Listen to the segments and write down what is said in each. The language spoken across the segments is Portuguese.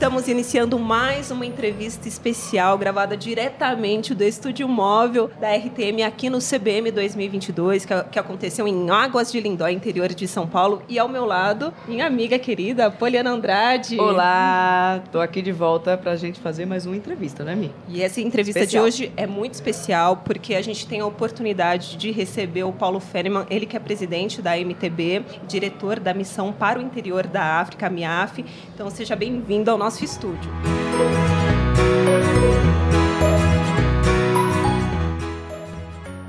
Estamos iniciando mais uma entrevista especial gravada diretamente do estúdio móvel da RTM aqui no CBM 2022, que, que aconteceu em Águas de Lindó, interior de São Paulo. E ao meu lado, minha amiga querida, Poliana Andrade. Olá! Tô aqui de volta para a gente fazer mais uma entrevista, né, Mi? E essa entrevista especial. de hoje é muito especial porque a gente tem a oportunidade de receber o Paulo Ferman, ele que é presidente da MTB, diretor da Missão para o Interior da África, MIAF. Então seja bem-vindo ao nosso nosso estúdio.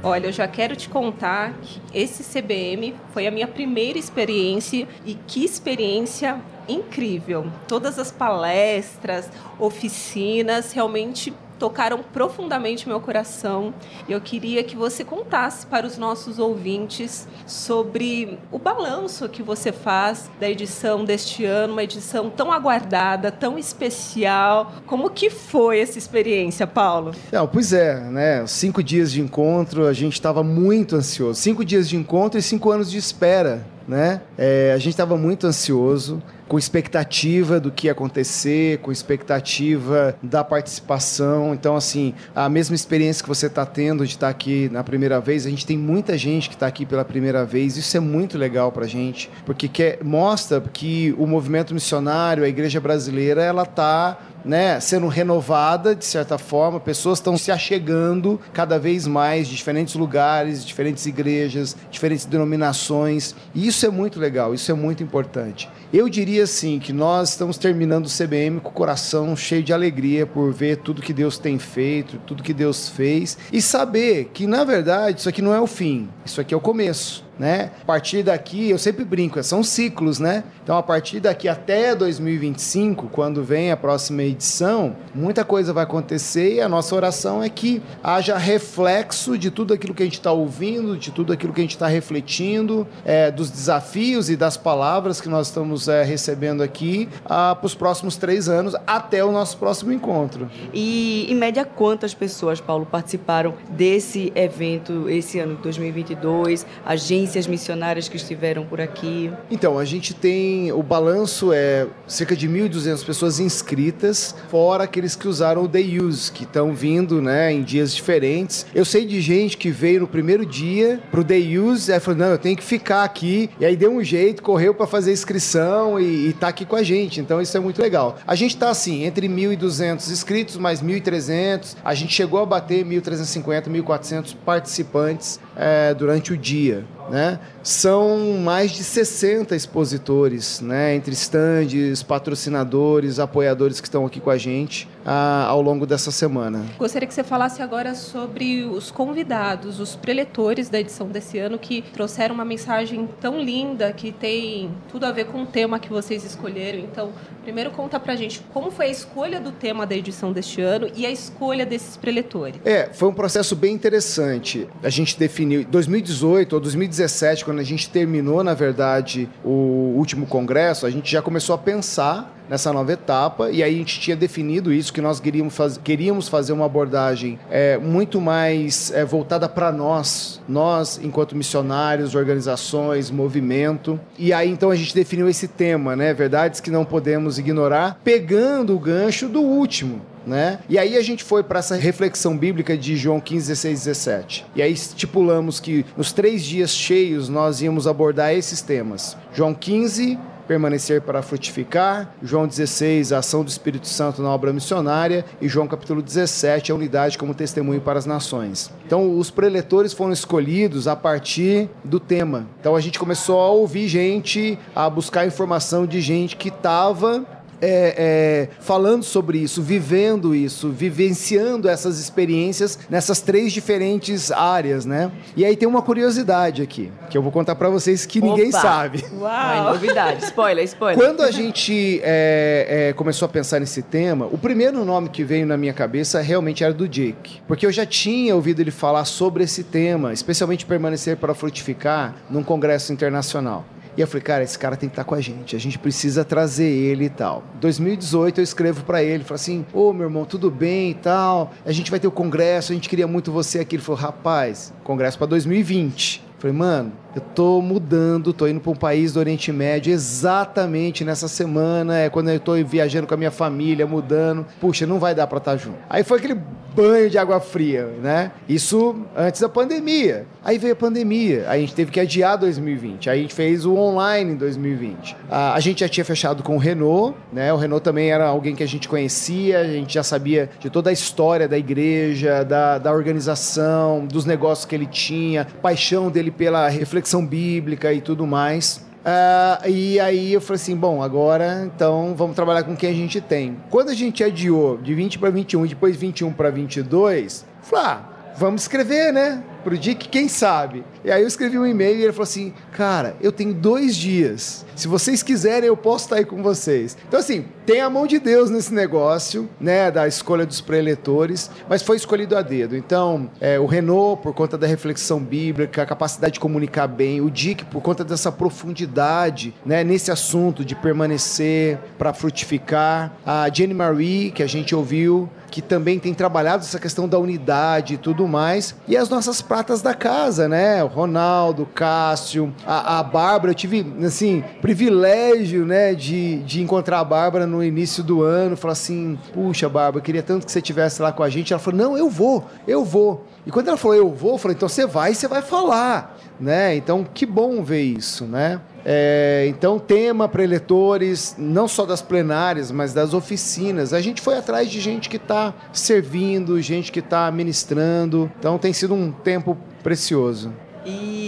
Olha, eu já quero te contar que esse CBM foi a minha primeira experiência e que experiência incrível. Todas as palestras, oficinas, realmente tocaram profundamente meu coração. Eu queria que você contasse para os nossos ouvintes sobre o balanço que você faz da edição deste ano, uma edição tão aguardada, tão especial. Como que foi essa experiência, Paulo? Não, pois é, né? Cinco dias de encontro, a gente estava muito ansioso. Cinco dias de encontro e cinco anos de espera, né? É, a gente estava muito ansioso com expectativa do que ia acontecer, com expectativa da participação. Então, assim, a mesma experiência que você está tendo de estar tá aqui na primeira vez, a gente tem muita gente que está aqui pela primeira vez. Isso é muito legal para a gente, porque quer, mostra que o movimento missionário, a igreja brasileira, ela está né, sendo renovada de certa forma, pessoas estão se achegando cada vez mais de diferentes lugares, diferentes igrejas, diferentes denominações, e isso é muito legal, isso é muito importante. Eu diria assim que nós estamos terminando o CBM com o coração cheio de alegria por ver tudo que Deus tem feito, tudo que Deus fez. E saber que na verdade isso aqui não é o fim, isso aqui é o começo né? A partir daqui, eu sempre brinco, são ciclos, né? Então, a partir daqui até 2025, quando vem a próxima edição, muita coisa vai acontecer e a nossa oração é que haja reflexo de tudo aquilo que a gente está ouvindo, de tudo aquilo que a gente está refletindo, é, dos desafios e das palavras que nós estamos é, recebendo aqui ah, para os próximos três anos, até o nosso próximo encontro. E, em média, quantas pessoas, Paulo, participaram desse evento esse ano de 2022? Agências agências missionárias que estiveram por aqui? Então, a gente tem o balanço é cerca de 1.200 pessoas inscritas, fora aqueles que usaram o Day Use, que estão vindo, né, em dias diferentes. Eu sei de gente que veio no primeiro dia pro Day Use, aí falou: "Não, eu tenho que ficar aqui". E aí deu um jeito, correu para fazer inscrição e, e tá aqui com a gente. Então isso é muito legal. A gente tá assim, entre 1.200 inscritos mais 1.300, a gente chegou a bater 1.350, 1.400 participantes é, durante o dia. Né? São mais de 60 expositores, né? entre estandes, patrocinadores, apoiadores que estão aqui com a gente ao longo dessa semana. Gostaria que você falasse agora sobre os convidados, os preletores da edição desse ano que trouxeram uma mensagem tão linda que tem tudo a ver com o tema que vocês escolheram. Então, primeiro conta pra gente como foi a escolha do tema da edição deste ano e a escolha desses preletores. É, foi um processo bem interessante. A gente definiu 2018 ou 2019 2017, quando a gente terminou, na verdade, o último congresso, a gente já começou a pensar nessa nova etapa e aí a gente tinha definido isso que nós queríamos, faz, queríamos fazer uma abordagem é, muito mais é, voltada para nós, nós enquanto missionários, organizações, movimento e aí então a gente definiu esse tema, né, verdades que não podemos ignorar, pegando o gancho do último, né? E aí a gente foi para essa reflexão bíblica de João 15, 16, 17. E aí estipulamos que nos três dias cheios nós íamos abordar esses temas. João 15, permanecer para frutificar. João 16, a ação do Espírito Santo na obra missionária. E João capítulo 17, a unidade como testemunho para as nações. Então, os preletores foram escolhidos a partir do tema. Então, a gente começou a ouvir gente, a buscar informação de gente que estava é, é, falando sobre isso, vivendo isso, vivenciando essas experiências nessas três diferentes áreas, né? E aí tem uma curiosidade aqui, que eu vou contar para vocês que Opa. ninguém sabe. Uau! Ai, novidade, spoiler, spoiler. Quando a gente é, é, começou a pensar nesse tema, o primeiro nome que veio na minha cabeça realmente era do Jake, porque eu já tinha ouvido ele falar sobre esse tema, especialmente permanecer para frutificar, num congresso internacional. E eu falei, cara, esse cara tem que estar com a gente, a gente precisa trazer ele e tal. 2018 eu escrevo para ele, falo assim: Ô oh, meu irmão, tudo bem e tal, a gente vai ter o congresso, a gente queria muito você aqui. Ele falou, rapaz, congresso para 2020. Falei, mano, eu tô mudando, tô indo para um país do Oriente Médio exatamente nessa semana, é quando eu tô viajando com a minha família, mudando. Puxa, não vai dar para estar tá junto. Aí foi aquele banho de água fria, né? Isso antes da pandemia. Aí veio a pandemia, aí a gente teve que adiar 2020. Aí a gente fez o online em 2020. A, a gente já tinha fechado com o Renault, né? O Renault também era alguém que a gente conhecia, a gente já sabia de toda a história da igreja, da, da organização, dos negócios que ele tinha, paixão dele pela reflexão bíblica e tudo mais. Uh, e aí eu falei assim, bom, agora então vamos trabalhar com quem a gente tem. Quando a gente adiou de 20 para 21 e depois 21 para 22, falei, ah, vamos escrever, né? Pro Dick, quem sabe? E aí eu escrevi um e-mail e ele falou assim, cara, eu tenho dois dias. Se vocês quiserem, eu posso estar aí com vocês. Então, assim, tem a mão de Deus nesse negócio, né, da escolha dos preletores, mas foi escolhido a dedo. Então, é, o Renault, por conta da reflexão bíblica, a capacidade de comunicar bem, o Dick, por conta dessa profundidade, né, nesse assunto de permanecer para frutificar, a Jenny Marie, que a gente ouviu, que também tem trabalhado essa questão da unidade e tudo mais, e as nossas pratas da casa, né, o Ronaldo, Cássio, a, a Bárbara, eu tive, assim, privilégio, né, de, de encontrar a Bárbara no início do ano, falar assim, puxa, Bárbara, queria tanto que você estivesse lá com a gente. Ela falou, não, eu vou, eu vou. E quando ela falou, eu vou, eu falei, então você vai você vai falar, né? Então, que bom ver isso, né? É, então, tema para eleitores, não só das plenárias, mas das oficinas. A gente foi atrás de gente que está servindo, gente que está ministrando. Então, tem sido um tempo precioso. E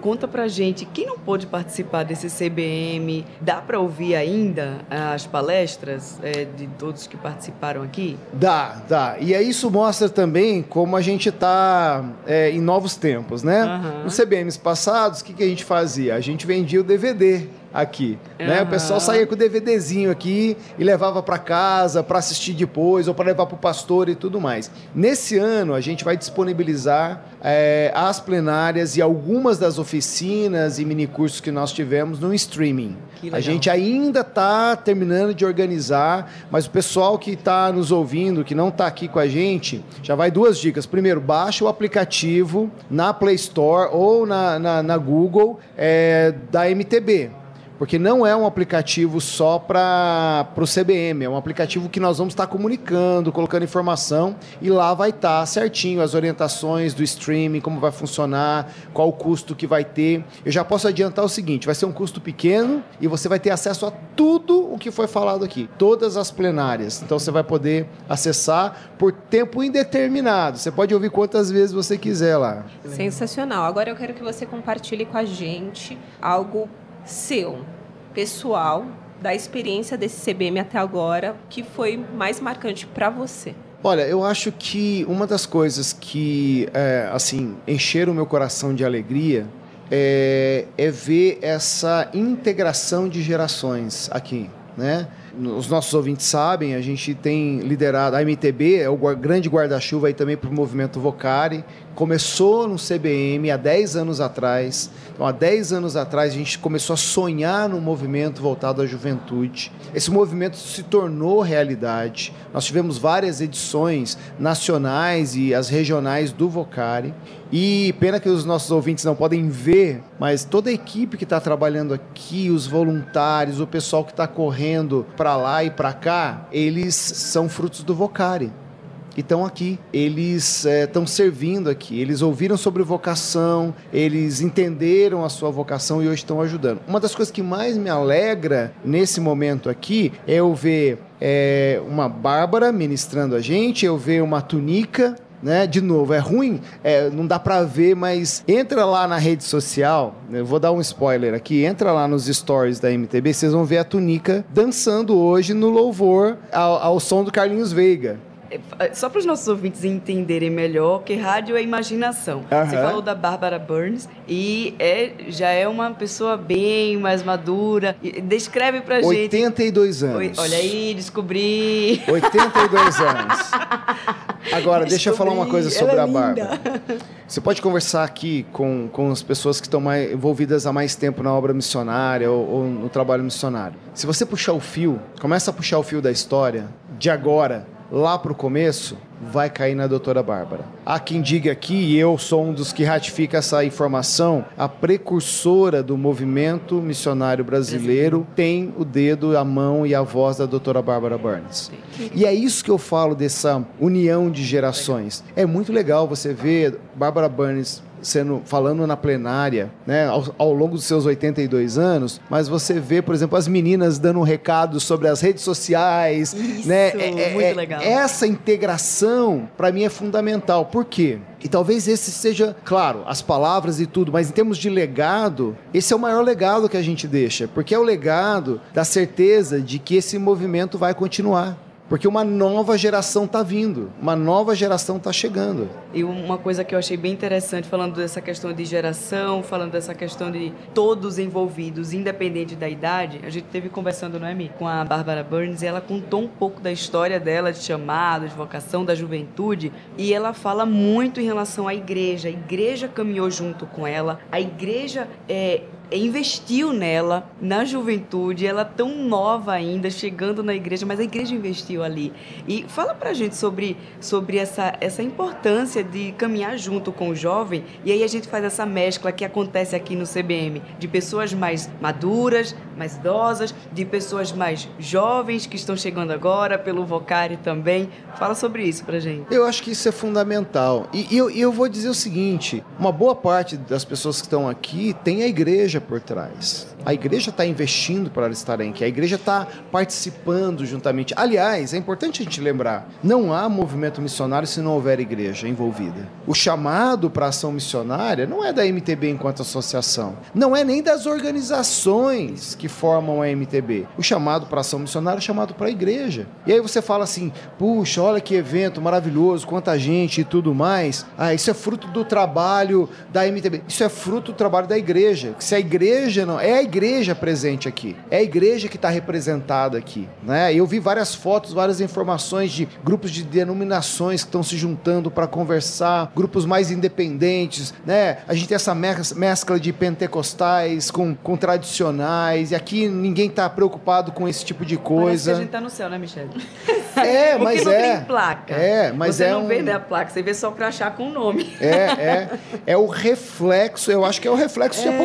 conta pra gente, quem não pôde participar desse CBM, dá para ouvir ainda as palestras é, de todos que participaram aqui? Dá, dá. E aí isso mostra também como a gente está é, em novos tempos, né? Uhum. Nos CBMs passados, o que, que a gente fazia? A gente vendia o DVD aqui. Uhum. Né? O pessoal saía com o DVDzinho aqui e levava para casa para assistir depois ou para levar para o pastor e tudo mais. Nesse ano, a gente vai disponibilizar é, as plenárias e algumas das oficinas e minicursos que nós tivemos no streaming. A gente ainda está terminando de organizar, mas o pessoal que está nos ouvindo, que não está aqui com a gente, já vai duas dicas. Primeiro, baixa o aplicativo na Play Store ou na, na, na Google é, da MTB porque não é um aplicativo só para o CBM, é um aplicativo que nós vamos estar tá comunicando, colocando informação e lá vai estar tá certinho as orientações do streaming, como vai funcionar, qual o custo que vai ter. Eu já posso adiantar o seguinte: vai ser um custo pequeno e você vai ter acesso a tudo o que foi falado aqui, todas as plenárias. Então você vai poder acessar por tempo indeterminado. Você pode ouvir quantas vezes você quiser lá. Sensacional. Agora eu quero que você compartilhe com a gente algo seu, pessoal, da experiência desse CBM até agora, que foi mais marcante para você? Olha, eu acho que uma das coisas que, é, assim, encheram o meu coração de alegria é, é ver essa integração de gerações aqui, né? Os nossos ouvintes sabem, a gente tem liderado, a MTB é o grande guarda-chuva aí também para o movimento Vocari, começou no CBM há 10 anos atrás. Então, há 10 anos atrás, a gente começou a sonhar num movimento voltado à juventude. Esse movimento se tornou realidade. Nós tivemos várias edições nacionais e as regionais do Vocari. E pena que os nossos ouvintes não podem ver, mas toda a equipe que está trabalhando aqui, os voluntários, o pessoal que está correndo para lá e para cá, eles são frutos do Vocari estão aqui. Eles estão é, servindo aqui. Eles ouviram sobre vocação, eles entenderam a sua vocação e hoje estão ajudando. Uma das coisas que mais me alegra nesse momento aqui é eu ver é, uma Bárbara ministrando a gente, eu ver uma Tunica né? De novo, é ruim, é, não dá para ver, mas entra lá na rede social, eu vou dar um spoiler aqui, entra lá nos stories da MTB, vocês vão ver a Tunica dançando hoje no louvor ao, ao som do Carlinhos Veiga. É, só para os nossos ouvintes entenderem melhor, que rádio é imaginação. Aham. Você falou da Bárbara Burns e é, já é uma pessoa bem mais madura. Descreve pra gente. 82 Oi, anos. Olha aí, descobri. 82 anos. Agora, deixa eu falar uma coisa Descobri. sobre Ela a é linda. Bárbara. Você pode conversar aqui com, com as pessoas que estão mais, envolvidas há mais tempo na obra missionária ou, ou no trabalho missionário. Se você puxar o fio, começa a puxar o fio da história, de agora lá para o começo, vai cair na doutora Bárbara. Há quem diga aqui, e eu sou um dos que ratifica essa informação, a precursora do movimento missionário brasileiro tem o dedo, a mão e a voz da doutora Bárbara Burns. E é isso que eu falo dessa união de gerações. É muito legal você ver Bárbara Burns sendo falando na plenária, né, ao, ao longo dos seus 82 anos, mas você vê, por exemplo, as meninas dando um recado sobre as redes sociais, Isso, né? muito legal. Essa integração para mim é fundamental. Por quê? E talvez esse seja, claro, as palavras e tudo, mas em termos de legado, esse é o maior legado que a gente deixa, porque é o legado da certeza de que esse movimento vai continuar. Porque uma nova geração está vindo, uma nova geração está chegando. E uma coisa que eu achei bem interessante, falando dessa questão de geração, falando dessa questão de todos envolvidos, independente da idade, a gente teve conversando, não é, Mi, com a Bárbara Burns, e ela contou um pouco da história dela, de chamado, de vocação, da juventude, e ela fala muito em relação à igreja. A igreja caminhou junto com ela, a igreja é, investiu nela, na juventude, ela tão nova ainda, chegando na igreja, mas a igreja investiu ali. E fala pra gente sobre, sobre essa, essa importância de caminhar junto com o jovem, e aí a gente faz essa mescla que acontece aqui no CBM, de pessoas mais maduras, mais idosas, de pessoas mais jovens que estão chegando agora, pelo Vocari também. Fala sobre isso pra gente. Eu acho que isso é fundamental. E, e eu, eu vou dizer o seguinte: uma boa parte das pessoas que estão aqui tem a igreja por trás. A igreja está investindo para estarem aqui, a igreja está participando juntamente. Aliás, é importante a gente lembrar: não há movimento missionário se não houver igreja envolvida. O chamado para ação missionária não é da MTB enquanto associação, não é nem das organizações que formam a MTB. O chamado para ação missionária é chamado para a igreja. E aí você fala assim: puxa, olha que evento maravilhoso, quanta gente e tudo mais. Ah, isso é fruto do trabalho da MTB. Isso é fruto do trabalho da igreja. Se a igreja não. É a igreja presente aqui. É a igreja que está representada aqui. Né? Eu vi várias fotos, várias informações de grupos de denominações que estão se juntando para conversar, grupos mais independentes. Né? A gente tem essa mes- mescla de pentecostais com, com tradicionais. E aqui ninguém está preocupado com esse tipo de coisa. a gente tá no céu, né, Michelle? É, Porque mas não é. tem placa. É, mas você é não um- vê né, a placa, você vê só crachá com o nome. É, é. É o reflexo, eu acho que é o reflexo de É.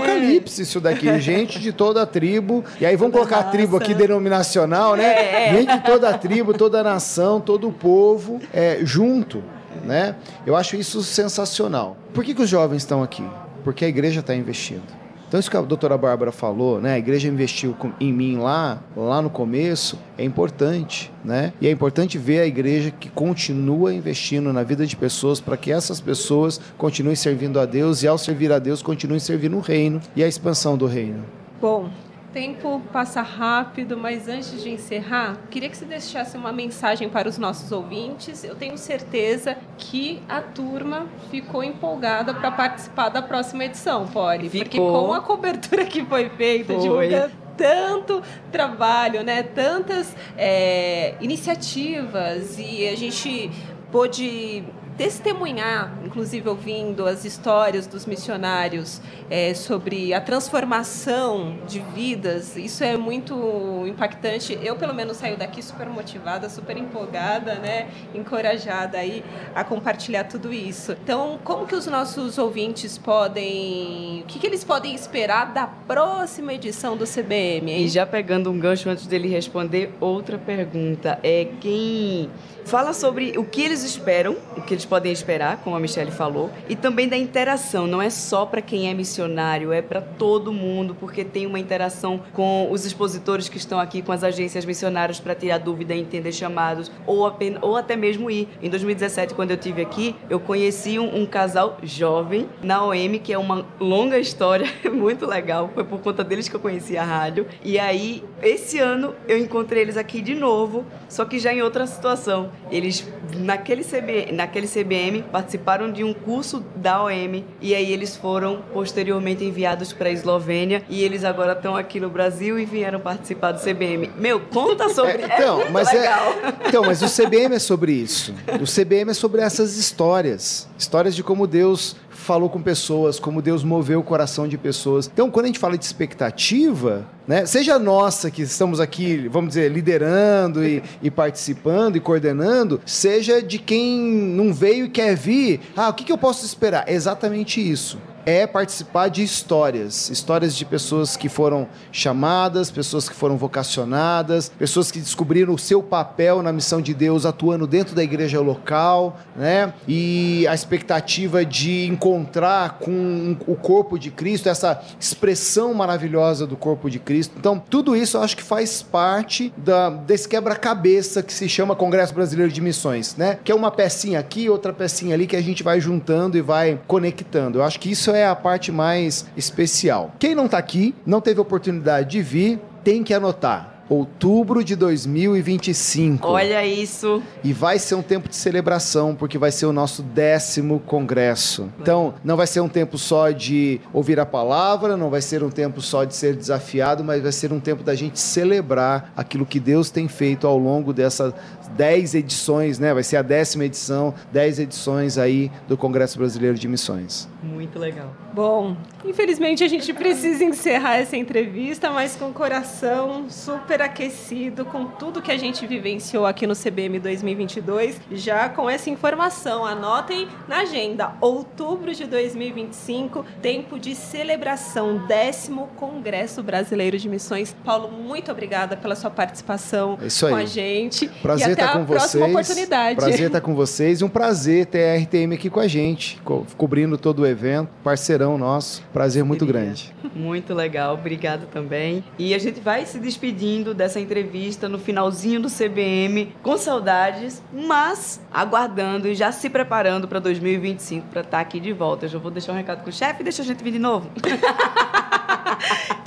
Isso daqui. Gente de toda a tribo. E aí vamos Toda colocar a tribo aqui denominacional, né? É, é. Gente de toda a tribo, toda a nação, todo o povo é, junto, né? Eu acho isso sensacional. Por que, que os jovens estão aqui? Porque a igreja está investindo. Então isso que a doutora Bárbara falou, né? A igreja investiu em mim lá, lá no começo, é importante, né? E é importante ver a igreja que continua investindo na vida de pessoas para que essas pessoas continuem servindo a Deus e ao servir a Deus continuem servindo o reino e a expansão do reino. Bom, tempo passa rápido, mas antes de encerrar, queria que você deixasse uma mensagem para os nossos ouvintes. Eu tenho certeza que a turma ficou empolgada para participar da próxima edição, Poli. Porque com a cobertura que foi feita, Foi. divulgando tanto trabalho, né? Tantas é, iniciativas e a gente pôde testemunhar, inclusive ouvindo as histórias dos missionários é, sobre a transformação de vidas, isso é muito impactante. Eu, pelo menos, saio daqui super motivada, super empolgada, né? Encorajada aí a compartilhar tudo isso. Então, como que os nossos ouvintes podem... O que, que eles podem esperar da próxima edição do CBM, hein? E já pegando um gancho antes dele responder, outra pergunta é quem fala sobre o que eles esperam, o que eles podem esperar, como a Michelle falou, e também da interação. Não é só para quem é missionário, é para todo mundo, porque tem uma interação com os expositores que estão aqui, com as agências missionárias para tirar dúvida entender chamados, ou, apenas, ou até mesmo ir. Em 2017, quando eu tive aqui, eu conheci um, um casal jovem na OM, que é uma longa história, muito legal. Foi por conta deles que eu conheci a rádio. E aí, esse ano, eu encontrei eles aqui de novo, só que já em outra situação. Eles, naquele, CB, naquele CBM, participaram de um curso da OM e aí eles foram posteriormente enviados para a Eslovênia e eles agora estão aqui no Brasil e vieram participar do CBM. Meu, conta sobre é, então, é mas legal. É, então, mas o CBM é sobre isso. O CBM é sobre essas histórias, histórias de como Deus falou com pessoas, como Deus moveu o coração de pessoas. Então, quando a gente fala de expectativa, né, seja nossa que estamos aqui, vamos dizer, liderando e, e, participando e coordenando, seja de quem não veio e quer vir, ah, o que, que eu posso esperar? É exatamente isso é participar de histórias, histórias de pessoas que foram chamadas, pessoas que foram vocacionadas, pessoas que descobriram o seu papel na missão de Deus atuando dentro da igreja local, né? E a expectativa de encontrar com o corpo de Cristo, essa expressão maravilhosa do corpo de Cristo. Então, tudo isso eu acho que faz parte da, desse quebra-cabeça que se chama Congresso Brasileiro de Missões, né? Que é uma pecinha aqui, outra pecinha ali que a gente vai juntando e vai conectando. Eu acho que isso é a parte mais especial. Quem não está aqui, não teve oportunidade de vir, tem que anotar outubro de 2025. Olha isso! E vai ser um tempo de celebração, porque vai ser o nosso décimo congresso. Então, não vai ser um tempo só de ouvir a palavra, não vai ser um tempo só de ser desafiado, mas vai ser um tempo da gente celebrar aquilo que Deus tem feito ao longo dessas dez edições, né? Vai ser a décima edição, dez edições aí do Congresso Brasileiro de Missões. Muito legal. Bom, infelizmente a gente precisa encerrar essa entrevista, mas com o coração super aquecido com tudo que a gente vivenciou aqui no CBM 2022, já com essa informação. Anotem na agenda, outubro de 2025, tempo de celebração, décimo Congresso Brasileiro de Missões. Paulo, muito obrigada pela sua participação é com a gente. Prazer estar com vocês. Oportunidade. Prazer estar com vocês e um prazer ter a RTM aqui com a gente, co cobrindo todo o evento evento, parceirão nosso. Prazer muito grande. Muito legal, obrigado também. E a gente vai se despedindo dessa entrevista no finalzinho do CBM, com saudades, mas aguardando e já se preparando para 2025 para estar aqui de volta. Eu já vou deixar um recado com o chefe e deixa a gente vir de novo.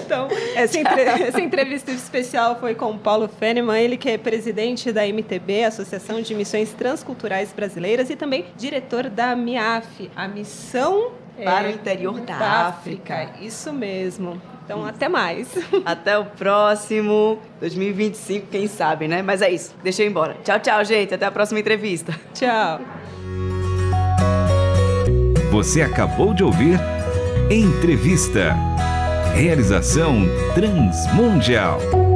Então, essa, entre... essa, entrevista especial foi com o Paulo Feneman, ele que é presidente da MTB, Associação de Missões Transculturais Brasileiras, e também diretor da MIAF, a Missão para é, o interior da, da África. África. Isso mesmo. Então, até mais. Até o próximo 2025, quem sabe, né? Mas é isso. Deixa eu ir embora. Tchau, tchau, gente. Até a próxima entrevista. Tchau. Você acabou de ouvir Entrevista. Realização Transmundial.